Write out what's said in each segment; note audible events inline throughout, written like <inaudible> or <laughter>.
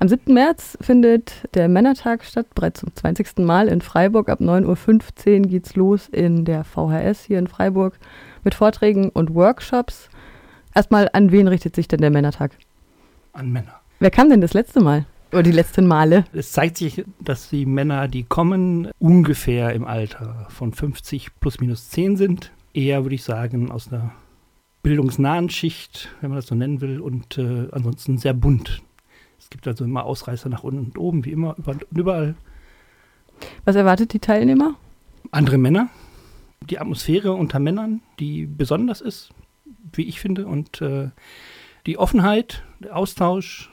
Am 7. März findet der Männertag statt, bereits zum 20. Mal in Freiburg. Ab 9.15 Uhr geht's los in der VHS hier in Freiburg mit Vorträgen und Workshops. Erstmal, an wen richtet sich denn der Männertag? An Männer. Wer kam denn das letzte Mal? Oder die letzten Male? Es zeigt sich, dass die Männer, die kommen, ungefähr im Alter von 50 plus minus 10 sind. Eher, würde ich sagen, aus einer bildungsnahen Schicht, wenn man das so nennen will, und äh, ansonsten sehr bunt. Es gibt also immer Ausreißer nach unten und oben, wie immer, überall. Was erwartet die Teilnehmer? Andere Männer. Die Atmosphäre unter Männern, die besonders ist, wie ich finde, und äh, die Offenheit, der Austausch,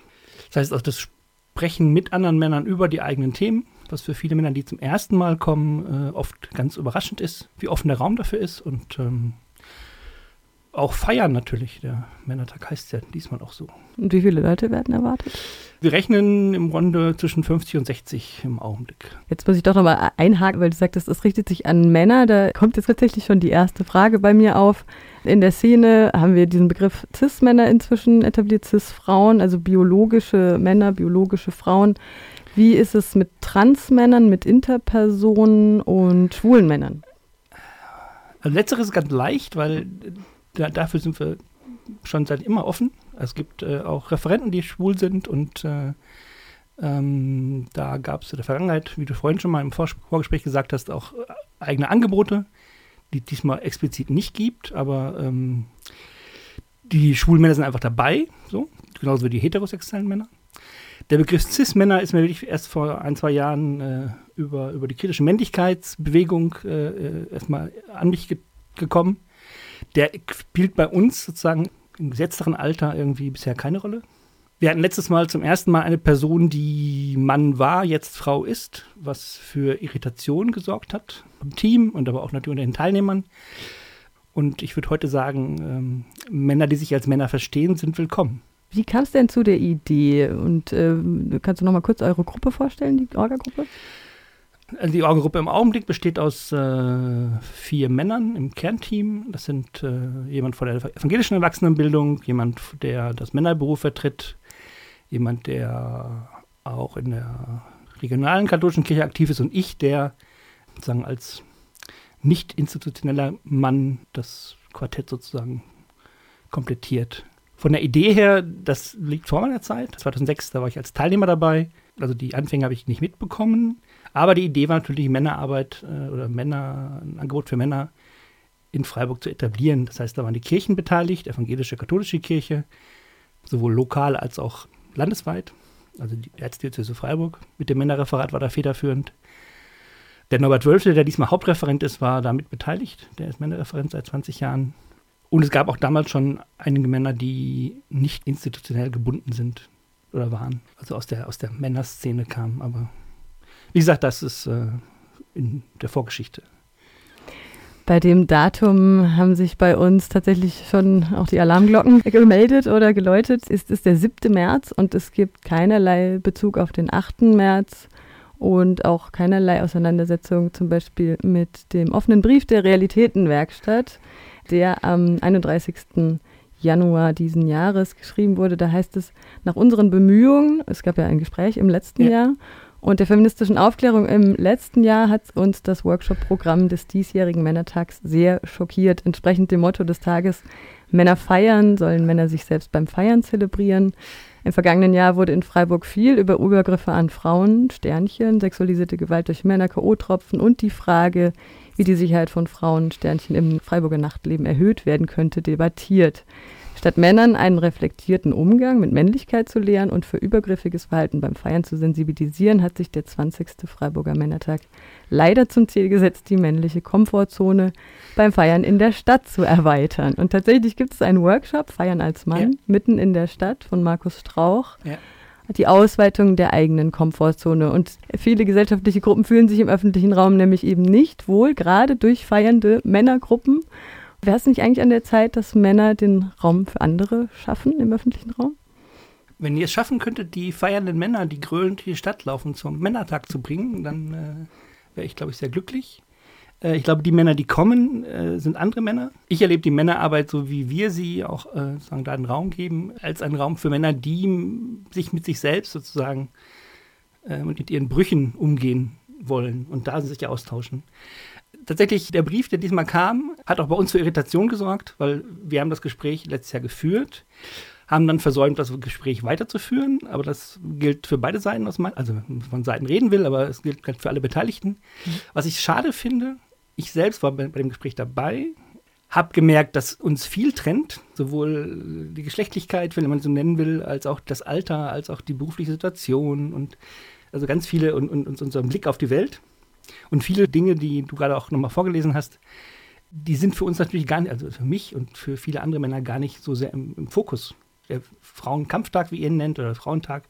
das heißt auch das Sprechen mit anderen Männern über die eigenen Themen, was für viele Männer, die zum ersten Mal kommen, äh, oft ganz überraschend ist, wie offen der Raum dafür ist und ähm, auch feiern natürlich. Der Männertag heißt ja diesmal auch so. Und wie viele Leute werden erwartet? Wir rechnen im Grunde zwischen 50 und 60 im Augenblick. Jetzt muss ich doch nochmal einhaken, weil du sagtest, es richtet sich an Männer. Da kommt jetzt tatsächlich schon die erste Frage bei mir auf. In der Szene haben wir diesen Begriff Cis-Männer inzwischen etabliert, Cis-Frauen, also biologische Männer, biologische Frauen. Wie ist es mit Trans-Männern, mit Interpersonen und schwulen Männern? Also letzteres ist ganz leicht, weil da, dafür sind wir schon seit immer offen. Es gibt äh, auch Referenten, die schwul sind und äh, ähm, da gab es in der Vergangenheit, wie du vorhin schon mal im Vor Vorgespräch gesagt hast, auch äh, eigene Angebote, die diesmal explizit nicht gibt, aber ähm, die schwulen Männer sind einfach dabei, so, genauso wie die heterosexuellen Männer. Der Begriff Cis-Männer ist mir wirklich erst vor ein, zwei Jahren äh, über, über die kritische Männlichkeitsbewegung äh, äh erstmal an mich ge gekommen der spielt bei uns sozusagen im gesetzteren Alter irgendwie bisher keine Rolle. Wir hatten letztes Mal zum ersten Mal eine Person, die Mann war, jetzt Frau ist, was für Irritation gesorgt hat im Team und aber auch natürlich unter den Teilnehmern. Und ich würde heute sagen, ähm, Männer, die sich als Männer verstehen, sind willkommen. Wie kam es denn zu der Idee? Und äh, kannst du noch mal kurz eure Gruppe vorstellen, die Orga-Gruppe? Also die Orgengruppe im Augenblick besteht aus äh, vier Männern im Kernteam. Das sind äh, jemand von der evangelischen Erwachsenenbildung, jemand, der das Männerberuf vertritt, jemand, der auch in der regionalen katholischen Kirche aktiv ist und ich, der sozusagen als nicht institutioneller Mann das Quartett sozusagen komplettiert. Von der Idee her, das liegt vor meiner Zeit. 2006, da war ich als Teilnehmer dabei. Also die Anfänge habe ich nicht mitbekommen. Aber die Idee war natürlich, Männerarbeit äh, oder Männer, ein Angebot für Männer in Freiburg zu etablieren. Das heißt, da waren die Kirchen beteiligt, evangelische, katholische Kirche, sowohl lokal als auch landesweit. Also die Erzdiözese Freiburg mit dem Männerreferat war da federführend. Der Norbert Wölfle, der diesmal Hauptreferent ist, war damit beteiligt. Der ist Männerreferent seit 20 Jahren. Und es gab auch damals schon einige Männer, die nicht institutionell gebunden sind oder waren. Also aus der, aus der Männerszene kamen, aber wie gesagt, das ist äh, in der Vorgeschichte. Bei dem Datum haben sich bei uns tatsächlich schon auch die Alarmglocken gemeldet oder geläutet. Es ist der 7. März und es gibt keinerlei Bezug auf den 8. März und auch keinerlei Auseinandersetzung zum Beispiel mit dem offenen Brief der Realitätenwerkstatt, der am 31. Januar diesen Jahres geschrieben wurde. Da heißt es, nach unseren Bemühungen, es gab ja ein Gespräch im letzten ja. Jahr, und der feministischen Aufklärung im letzten Jahr hat uns das Workshop-Programm des diesjährigen Männertags sehr schockiert. Entsprechend dem Motto des Tages Männer feiern, sollen Männer sich selbst beim Feiern zelebrieren. Im vergangenen Jahr wurde in Freiburg viel über Übergriffe an Frauen, Sternchen, sexualisierte Gewalt durch Männer, K.O.-Tropfen und die Frage, wie die Sicherheit von Frauen, Sternchen im Freiburger Nachtleben erhöht werden könnte, debattiert. Statt Männern einen reflektierten Umgang mit Männlichkeit zu lehren und für übergriffiges Verhalten beim Feiern zu sensibilisieren, hat sich der 20. Freiburger Männertag leider zum Ziel gesetzt, die männliche Komfortzone beim Feiern in der Stadt zu erweitern. Und tatsächlich gibt es einen Workshop, Feiern als Mann, ja. mitten in der Stadt von Markus Strauch. Ja die Ausweitung der eigenen Komfortzone. Und viele gesellschaftliche Gruppen fühlen sich im öffentlichen Raum nämlich eben nicht wohl, gerade durch feiernde Männergruppen. Wäre es nicht eigentlich an der Zeit, dass Männer den Raum für andere schaffen im öffentlichen Raum? Wenn ihr es schaffen könntet, die feiernden Männer, die grölend die Stadt laufen, zum Männertag zu bringen, dann äh, wäre ich, glaube ich, sehr glücklich. Äh, ich glaube, die Männer, die kommen, äh, sind andere Männer. Ich erlebe die Männerarbeit, so wie wir sie auch äh, sagen, da einen Raum geben, als einen Raum für Männer, die sich mit sich selbst sozusagen äh, und mit ihren Brüchen umgehen wollen und da sich austauschen. Tatsächlich, der Brief, der diesmal kam, hat auch bei uns für Irritation gesorgt, weil wir haben das Gespräch letztes Jahr geführt haben dann versäumt, das Gespräch weiterzuführen. Aber das gilt für beide Seiten, aus mein, also von Seiten reden will, aber es gilt für alle Beteiligten. Mhm. Was ich schade finde, ich selbst war bei, bei dem Gespräch dabei, habe gemerkt, dass uns viel trennt, sowohl die Geschlechtlichkeit, wenn man so nennen will, als auch das Alter, als auch die berufliche Situation und also ganz viele und, und, und unseren Blick auf die Welt. Und viele Dinge, die du gerade auch nochmal vorgelesen hast, die sind für uns natürlich gar nicht, also für mich und für viele andere Männer gar nicht so sehr im, im Fokus der Frauenkampftag, wie ihr ihn nennt, oder Frauentag,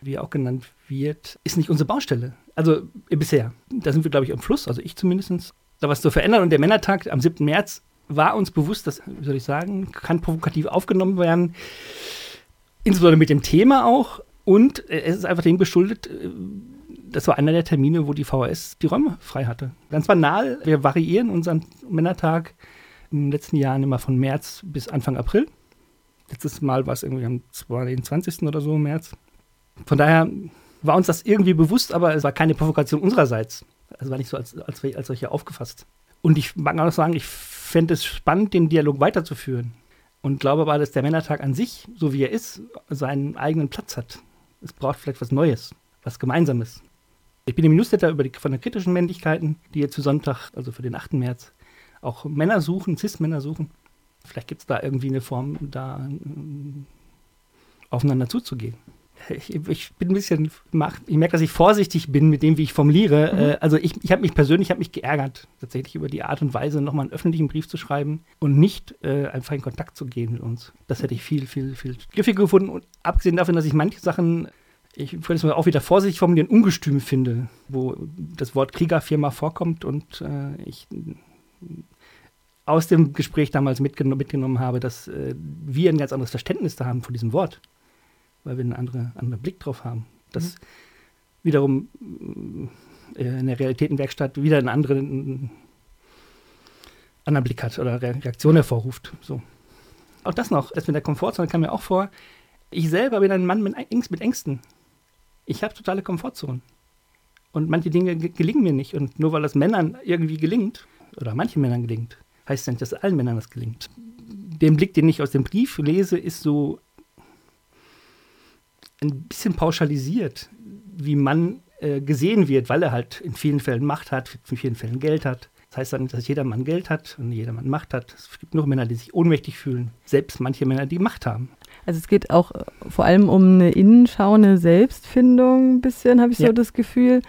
wie er auch genannt wird, ist nicht unsere Baustelle. Also äh, bisher. Da sind wir, glaube ich, am Fluss, also ich zumindest, da was zu verändern. Und der Männertag am 7. März war uns bewusst, dass, wie soll ich sagen, kann provokativ aufgenommen werden, insbesondere mit dem Thema auch. Und äh, es ist einfach dem geschuldet, äh, das war einer der Termine, wo die VHS die Räume frei hatte. Ganz banal, wir variieren unseren Männertag in den letzten Jahren immer von März bis Anfang April. Letztes Mal war es irgendwie am 22. oder so im März. Von daher war uns das irgendwie bewusst, aber es war keine Provokation unsererseits. Es war nicht so, als, als, als solche aufgefasst. Und ich mag auch sagen, ich fände es spannend, den Dialog weiterzuführen. Und glaube aber, dass der Männertag an sich, so wie er ist, seinen eigenen Platz hat. Es braucht vielleicht was Neues, was Gemeinsames. Ich bin im Newsletter über die, von den kritischen Männlichkeiten, die jetzt zu Sonntag, also für den 8. März, auch Männer suchen, Cis-Männer suchen. Vielleicht gibt es da irgendwie eine Form, da äh, aufeinander zuzugehen. Ich, ich, bin ein bisschen, ich merke, dass ich vorsichtig bin mit dem, wie ich formuliere. Mhm. Äh, also ich, ich habe mich persönlich, habe mich geärgert, tatsächlich über die Art und Weise, nochmal einen öffentlichen Brief zu schreiben und nicht äh, einfach in Kontakt zu gehen mit uns. Das hätte ich viel, viel, viel griffiger gefunden. Und abgesehen davon, dass ich manche Sachen, ich würde es mal auch wieder vorsichtig formulieren, ungestüm finde, wo das Wort Kriegerfirma vorkommt und äh, ich aus dem Gespräch damals mitgenommen, mitgenommen habe, dass äh, wir ein ganz anderes Verständnis da haben von diesem Wort, weil wir einen anderen, anderen Blick drauf haben. Das mhm. wiederum äh, in der Realitätenwerkstatt wieder einen anderen, anderen Blick hat oder Reaktion hervorruft. So. Auch das noch, das mit der Komfortzone kam mir auch vor. Ich selber bin ein Mann mit Ängsten. Ich habe totale Komfortzone. Und manche Dinge gelingen mir nicht. Und nur weil das Männern irgendwie gelingt, oder manchen Männern gelingt, heißt ja nicht, dass allen Männern das gelingt. Der Blick, den ich aus dem Brief lese, ist so ein bisschen pauschalisiert, wie man äh, gesehen wird, weil er halt in vielen Fällen Macht hat, in vielen Fällen Geld hat. Das heißt dann, dass jeder Mann Geld hat und jeder Mann Macht hat. Es gibt nur Männer, die sich ohnmächtig fühlen. Selbst manche Männer, die Macht haben. Also es geht auch äh, vor allem um eine Innenschau, eine Selbstfindung ein bisschen, habe ich ja. so das Gefühl.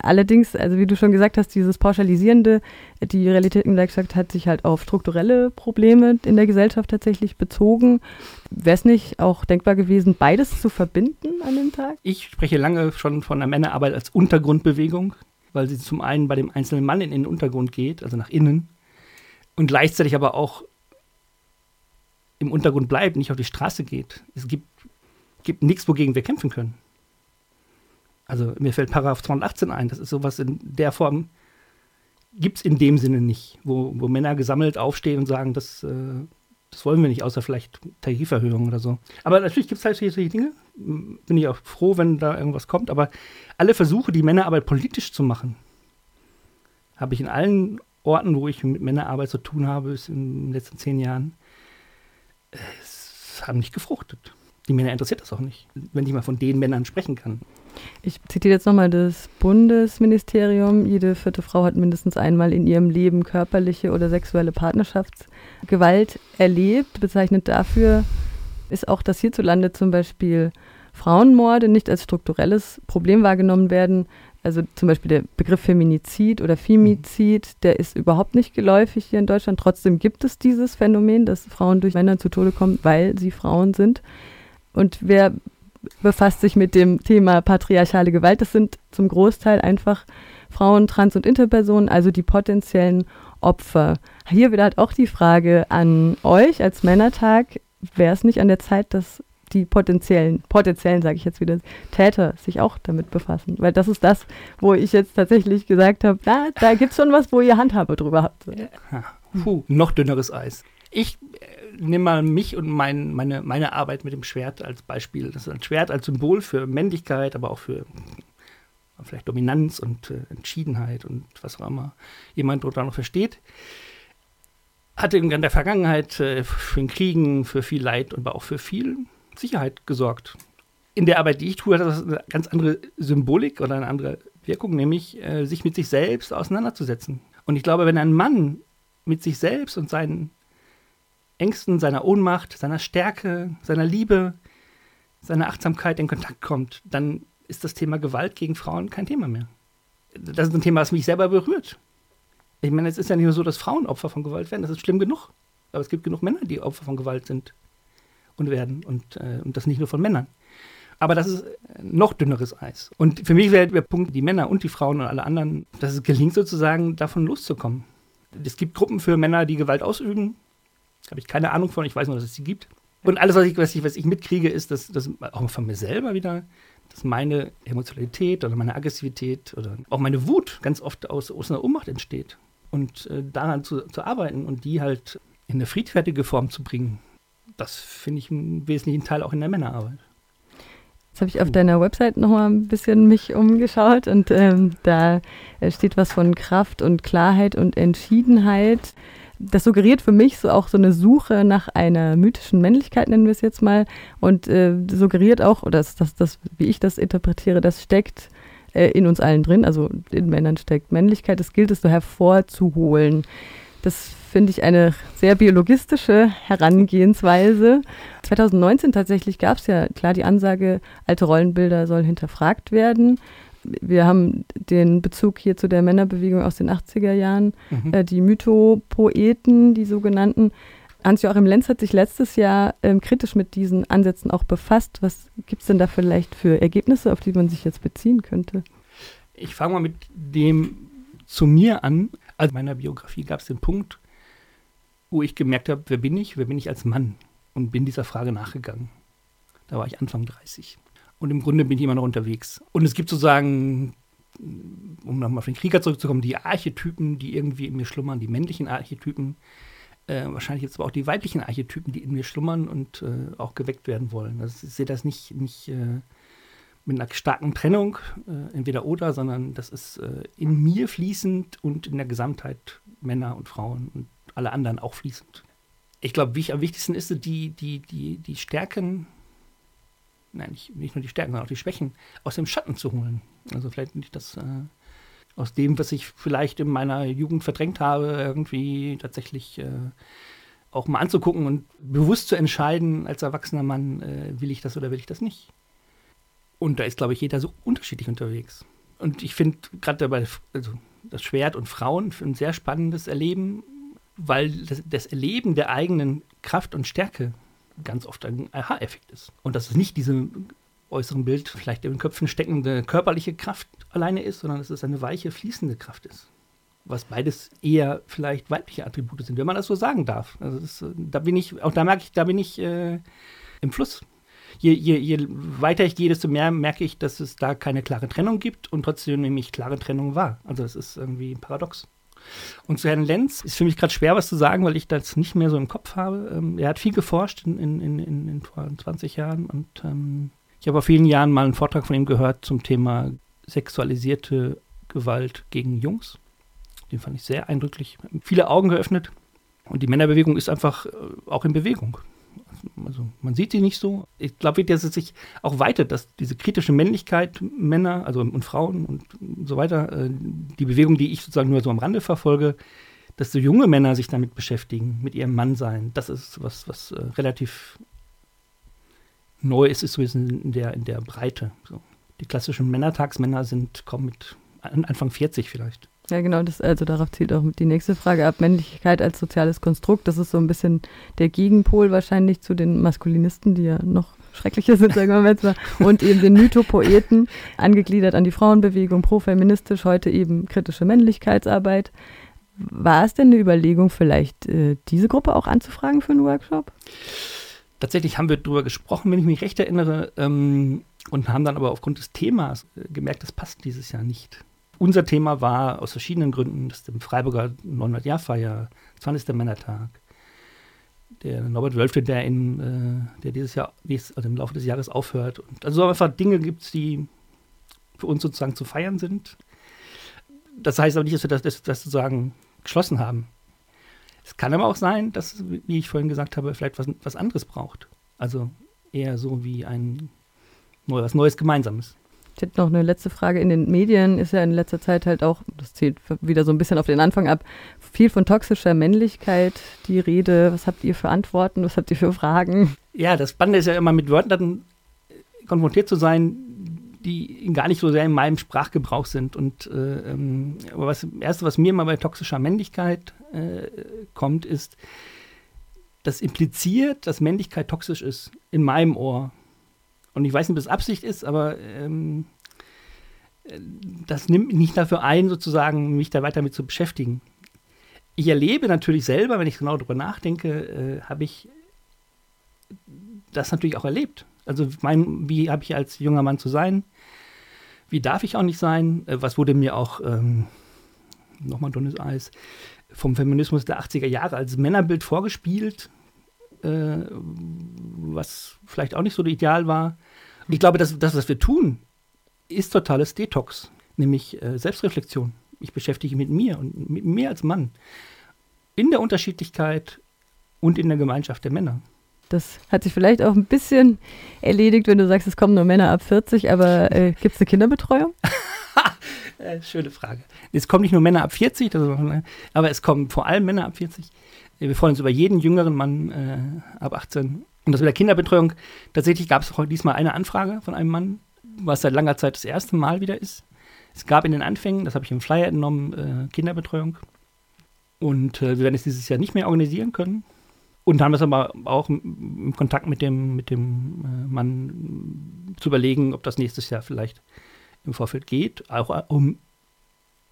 Allerdings, also wie du schon gesagt hast, dieses Pauschalisierende, die Realitätenwerkstatt hat sich halt auf strukturelle Probleme in der Gesellschaft tatsächlich bezogen. Wäre es nicht auch denkbar gewesen, beides zu verbinden an dem Tag? Ich spreche lange schon von der Männerarbeit als Untergrundbewegung, weil sie zum einen bei dem einzelnen Mann in den Untergrund geht, also nach innen, und gleichzeitig aber auch im Untergrund bleibt, nicht auf die Straße geht. Es gibt, gibt nichts, wogegen wir kämpfen können. Also mir fällt Paragraph 218 ein, das ist sowas in der Form, gibt es in dem Sinne nicht, wo, wo Männer gesammelt aufstehen und sagen, das, äh, das wollen wir nicht, außer vielleicht Tariferhöhungen oder so. Aber natürlich gibt es halt solche Dinge. Bin ich auch froh, wenn da irgendwas kommt. Aber alle Versuche, die Männerarbeit politisch zu machen, habe ich in allen Orten, wo ich mit Männerarbeit zu tun habe, in den letzten zehn Jahren, es haben nicht gefruchtet. Die Männer interessiert das auch nicht, wenn ich mal von den Männern sprechen kann. Ich zitiere jetzt nochmal das Bundesministerium. Jede vierte Frau hat mindestens einmal in ihrem Leben körperliche oder sexuelle Partnerschaftsgewalt erlebt. Bezeichnet dafür ist auch, dass hierzulande zum Beispiel Frauenmorde nicht als strukturelles Problem wahrgenommen werden, also zum Beispiel der Begriff Feminizid oder Femizid, mhm. der ist überhaupt nicht geläufig hier in Deutschland. Trotzdem gibt es dieses Phänomen, dass Frauen durch Männer zu Tode kommen, weil sie Frauen sind. Und wer befasst sich mit dem Thema patriarchale Gewalt? Das sind zum Großteil einfach Frauen, Trans- und Interpersonen, also die potenziellen Opfer. Hier wieder halt auch die Frage an euch als Männertag, wäre es nicht an der Zeit, dass die potenziellen, potenziellen, sage ich jetzt wieder, Täter sich auch damit befassen. Weil das ist das, wo ich jetzt tatsächlich gesagt habe, da, da gibt es schon was, wo ihr Handhabe drüber habt. Ja. Puh, noch dünneres Eis. Ich äh, nehme mal mich und mein, meine, meine Arbeit mit dem Schwert als Beispiel. Das ist ein Schwert als Symbol für Männlichkeit, aber auch für vielleicht Dominanz und äh, Entschiedenheit und was auch immer jemand dort noch versteht. Hatte in der Vergangenheit äh, für den Kriegen, für viel Leid und aber auch für viel Sicherheit gesorgt. In der Arbeit, die ich tue, hat das eine ganz andere Symbolik oder eine andere Wirkung, nämlich äh, sich mit sich selbst auseinanderzusetzen. Und ich glaube, wenn ein Mann mit sich selbst und seinen Ängsten, seiner Ohnmacht, seiner Stärke, seiner Liebe, seiner Achtsamkeit in Kontakt kommt, dann ist das Thema Gewalt gegen Frauen kein Thema mehr. Das ist ein Thema, das mich selber berührt. Ich meine, es ist ja nicht nur so, dass Frauen Opfer von Gewalt werden, das ist schlimm genug. Aber es gibt genug Männer, die Opfer von Gewalt sind und werden. Und, äh, und das nicht nur von Männern. Aber das ist noch dünneres Eis. Und für mich wäre der Punkt, die Männer und die Frauen und alle anderen, dass es gelingt sozusagen, davon loszukommen. Es gibt Gruppen für Männer, die Gewalt ausüben. Habe ich keine Ahnung von, ich weiß nur, dass es sie gibt. Und alles, was ich, was ich, was ich mitkriege, ist, dass, dass auch von mir selber wieder, dass meine Emotionalität oder meine Aggressivität oder auch meine Wut ganz oft aus, aus einer Ohnmacht entsteht. Und äh, daran zu, zu arbeiten und die halt in eine friedfertige Form zu bringen, das finde ich einen wesentlichen Teil auch in der Männerarbeit. Jetzt habe ich auf deiner Website nochmal ein bisschen mich umgeschaut und ähm, da äh, steht was von Kraft und Klarheit und Entschiedenheit. Das suggeriert für mich so auch so eine Suche nach einer mythischen Männlichkeit, nennen wir es jetzt mal, und äh, suggeriert auch, oder das, das, das, wie ich das interpretiere, das steckt äh, in uns allen drin, also in Männern steckt Männlichkeit, das gilt es so hervorzuholen. Das finde ich eine sehr biologistische Herangehensweise. 2019 tatsächlich gab es ja klar die Ansage, alte Rollenbilder sollen hinterfragt werden. Wir haben den Bezug hier zu der Männerbewegung aus den 80er Jahren, mhm. äh, die Mythopoeten, die sogenannten. Hans-Joachim Lenz hat sich letztes Jahr ähm, kritisch mit diesen Ansätzen auch befasst. Was gibt es denn da vielleicht für Ergebnisse, auf die man sich jetzt beziehen könnte? Ich fange mal mit dem zu mir an. Also in meiner Biografie gab es den Punkt, wo ich gemerkt habe, wer bin ich, wer bin ich als Mann und bin dieser Frage nachgegangen. Da war ich Anfang 30. Und im Grunde bin ich immer noch unterwegs. Und es gibt sozusagen, um nochmal auf den Krieger zurückzukommen, die Archetypen, die irgendwie in mir schlummern, die männlichen Archetypen, äh, wahrscheinlich jetzt aber auch die weiblichen Archetypen, die in mir schlummern und äh, auch geweckt werden wollen. Also ich sehe das nicht, nicht äh, mit einer starken Trennung, äh, entweder oder, sondern das ist äh, in mir fließend und in der Gesamtheit Männer und Frauen und alle anderen auch fließend. Ich glaube, am wichtigsten ist, die, die, die, die Stärken, nein, nicht, nicht nur die Stärken, sondern auch die Schwächen aus dem Schatten zu holen. Also vielleicht nicht das äh, aus dem, was ich vielleicht in meiner Jugend verdrängt habe, irgendwie tatsächlich äh, auch mal anzugucken und bewusst zu entscheiden als erwachsener Mann, äh, will ich das oder will ich das nicht. Und da ist, glaube ich, jeder so unterschiedlich unterwegs. Und ich finde gerade dabei, also das Schwert und Frauen ein sehr spannendes Erleben, weil das, das Erleben der eigenen Kraft und Stärke ganz oft ein Aha-Effekt ist. Und dass es nicht diese äußeren Bild vielleicht in den Köpfen steckende körperliche Kraft alleine ist, sondern dass es eine weiche, fließende Kraft ist. Was beides eher vielleicht weibliche Attribute sind, wenn man das so sagen darf. Also das, da bin ich, auch da merke ich, da bin ich äh, im Fluss. Je, je, je, weiter ich gehe, desto mehr merke ich, dass es da keine klare Trennung gibt und trotzdem nehme ich klare Trennung wahr. Also es ist irgendwie ein Paradox. Und zu Herrn Lenz ist für mich gerade schwer, was zu sagen, weil ich das nicht mehr so im Kopf habe. Ähm, er hat viel geforscht in, in, in, in 20 Jahren und ähm, ich habe vor vielen Jahren mal einen Vortrag von ihm gehört zum Thema sexualisierte Gewalt gegen Jungs. Den fand ich sehr eindrücklich. Viele Augen geöffnet. Und die Männerbewegung ist einfach äh, auch in Bewegung. Also man sieht sie nicht so. Ich glaube, dass es sich auch weitet, dass diese kritische Männlichkeit Männer, also und Frauen und so weiter, äh, die Bewegung, die ich sozusagen nur so am Rande verfolge, dass so junge Männer sich damit beschäftigen, mit ihrem Mannsein. Das ist was, was äh, relativ neu ist, ist so in der, in der Breite. So. Die klassischen Männertagsmänner sind, kommen mit Anfang 40 vielleicht. Ja, genau, das, also darauf zielt auch die nächste Frage ab. Männlichkeit als soziales Konstrukt, das ist so ein bisschen der Gegenpol wahrscheinlich zu den Maskulinisten, die ja noch schrecklicher sind, sagen wir jetzt mal, und eben den Mythopoeten, angegliedert an die Frauenbewegung, profeministisch, heute eben kritische Männlichkeitsarbeit. War es denn eine Überlegung, vielleicht äh, diese Gruppe auch anzufragen für einen Workshop? Tatsächlich haben wir darüber gesprochen, wenn ich mich recht erinnere, ähm, und haben dann aber aufgrund des Themas äh, gemerkt, das passt dieses Jahr nicht. Unser Thema war aus verschiedenen Gründen, das ist im Freiburger 900-Jahr-Feier, 20. Männertag. Der Norbert Wölfte, der, in, äh, der dieses Jahr, also im Laufe des Jahres aufhört. Und also einfach Dinge gibt es, die für uns sozusagen zu feiern sind. Das heißt aber nicht, dass wir das, das, das sozusagen geschlossen haben. Es kann aber auch sein, dass, wie ich vorhin gesagt habe, vielleicht was, was anderes braucht. Also eher so wie ein was Neues Gemeinsames. Ich hätte noch eine letzte Frage. In den Medien ist ja in letzter Zeit halt auch, das zählt wieder so ein bisschen auf den Anfang ab, viel von toxischer Männlichkeit die Rede. Was habt ihr für Antworten? Was habt ihr für Fragen? Ja, das Spannende ist ja immer mit Wörtern konfrontiert zu sein, die gar nicht so sehr in meinem Sprachgebrauch sind. Und äh, ähm, aber was erste, was mir mal bei toxischer Männlichkeit äh, kommt, ist, das impliziert, dass Männlichkeit toxisch ist, in meinem Ohr. Und ich weiß nicht, ob es Absicht ist, aber ähm, das nimmt mich nicht dafür ein, sozusagen mich da weiter mit zu beschäftigen. Ich erlebe natürlich selber, wenn ich genau darüber nachdenke, äh, habe ich das natürlich auch erlebt. Also mein, wie habe ich als junger Mann zu sein? Wie darf ich auch nicht sein? Äh, was wurde mir auch, ähm, nochmal dünnes Eis, vom Feminismus der 80er Jahre als Männerbild vorgespielt, äh, was vielleicht auch nicht so ideal war. Ich glaube, dass das, was wir tun, ist totales Detox, nämlich äh, Selbstreflexion. Ich beschäftige mich mit mir und mit mir als Mann in der Unterschiedlichkeit und in der Gemeinschaft der Männer. Das hat sich vielleicht auch ein bisschen erledigt, wenn du sagst, es kommen nur Männer ab 40, aber äh, gibt es eine Kinderbetreuung? <laughs> Äh, schöne Frage. Es kommen nicht nur Männer ab 40, ist, aber es kommen vor allem Männer ab 40. Wir freuen uns über jeden jüngeren Mann äh, ab 18. Und das mit der Kinderbetreuung, tatsächlich gab es diesmal eine Anfrage von einem Mann, was seit langer Zeit das erste Mal wieder ist. Es gab in den Anfängen, das habe ich im Flyer entnommen, äh, Kinderbetreuung. Und äh, wir werden es dieses Jahr nicht mehr organisieren können. Und haben das aber auch im Kontakt mit dem, mit dem äh, Mann zu überlegen, ob das nächstes Jahr vielleicht im Vorfeld geht, auch äh, um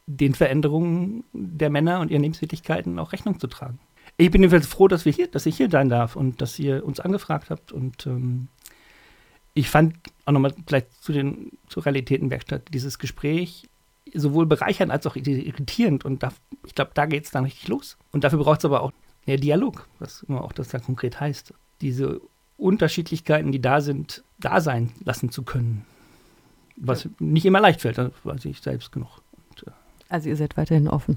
den Veränderungen der Männer und ihren Lebenstätigkeiten auch Rechnung zu tragen. Ich bin jedenfalls froh, dass wir hier, dass ich hier sein darf und dass ihr uns angefragt habt. Und ähm, ich fand auch nochmal vielleicht zu den zur Realitätenwerkstatt dieses Gespräch sowohl bereichernd als auch irritierend. Und da, ich glaube, da geht es dann richtig los. Und dafür braucht es aber auch ja, Dialog, was immer auch das dann konkret heißt. Diese Unterschiedlichkeiten, die da sind, da sein lassen zu können. Was ja. nicht immer leicht fällt, das weiß ich selbst genug. Und, äh also ihr seid weiterhin offen.